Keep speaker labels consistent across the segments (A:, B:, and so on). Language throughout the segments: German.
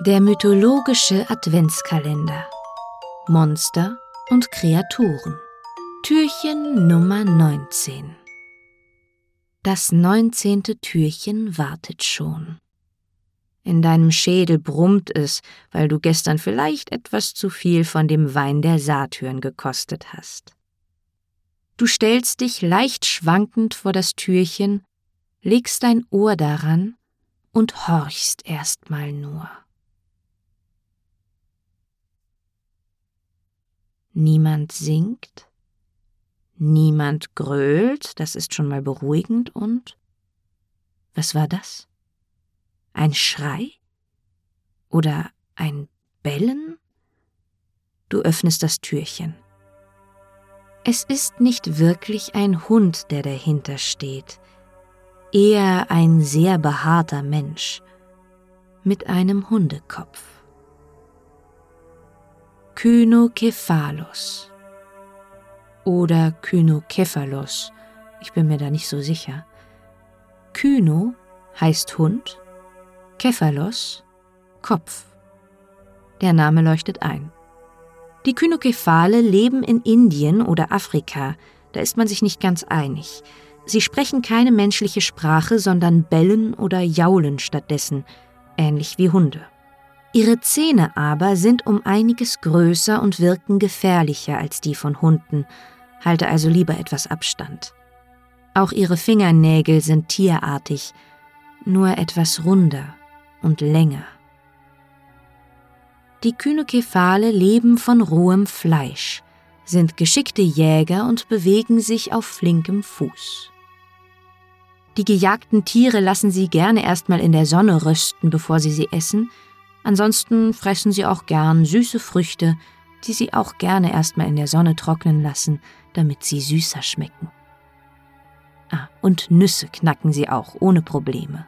A: Der mythologische Adventskalender. Monster und Kreaturen. Türchen Nummer 19. Das neunzehnte Türchen wartet schon. In deinem Schädel brummt es, weil du gestern vielleicht etwas zu viel von dem Wein der Satyren gekostet hast. Du stellst dich leicht schwankend vor das Türchen, legst dein Ohr daran und horchst erstmal nur. Niemand singt, niemand grölt, das ist schon mal beruhigend und was war das? Ein Schrei? Oder ein Bellen? Du öffnest das Türchen. Es ist nicht wirklich ein Hund, der dahinter steht, eher ein sehr behaarter Mensch mit einem Hundekopf. Kynokephalos oder Kynokephalos, ich bin mir da nicht so sicher. Kyno heißt Hund Kephalos Kopf. Der Name leuchtet ein. Die Kynokephale leben in Indien oder Afrika, da ist man sich nicht ganz einig. Sie sprechen keine menschliche Sprache, sondern bellen oder jaulen stattdessen, ähnlich wie Hunde. Ihre Zähne aber sind um einiges größer und wirken gefährlicher als die von Hunden, halte also lieber etwas Abstand. Auch ihre Fingernägel sind tierartig, nur etwas runder und länger. Die Kynokephale leben von rohem Fleisch, sind geschickte Jäger und bewegen sich auf flinkem Fuß. Die gejagten Tiere lassen sie gerne erstmal in der Sonne rösten, bevor sie sie essen, ansonsten fressen sie auch gern süße Früchte, die sie auch gerne erstmal in der Sonne trocknen lassen, damit sie süßer schmecken. Ah, und Nüsse knacken sie auch ohne Probleme.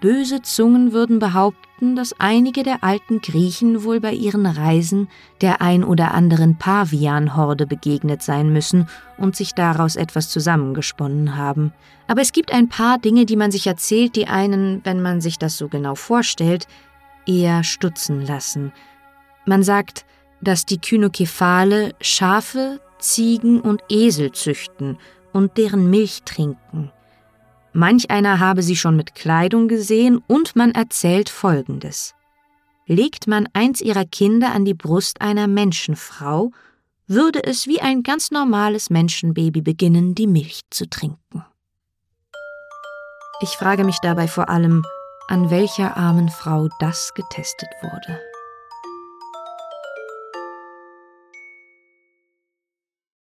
A: Böse Zungen würden behaupten, dass einige der alten Griechen wohl bei ihren Reisen der ein oder anderen Pavianhorde begegnet sein müssen und sich daraus etwas zusammengesponnen haben. Aber es gibt ein paar Dinge, die man sich erzählt, die einen, wenn man sich das so genau vorstellt, eher stutzen lassen. Man sagt, dass die Kynokephale Schafe, Ziegen und Esel züchten und deren Milch trinken. Manch einer habe sie schon mit Kleidung gesehen und man erzählt Folgendes. Legt man eins ihrer Kinder an die Brust einer Menschenfrau, würde es wie ein ganz normales Menschenbaby beginnen, die Milch zu trinken. Ich frage mich dabei vor allem, an welcher armen Frau das getestet wurde.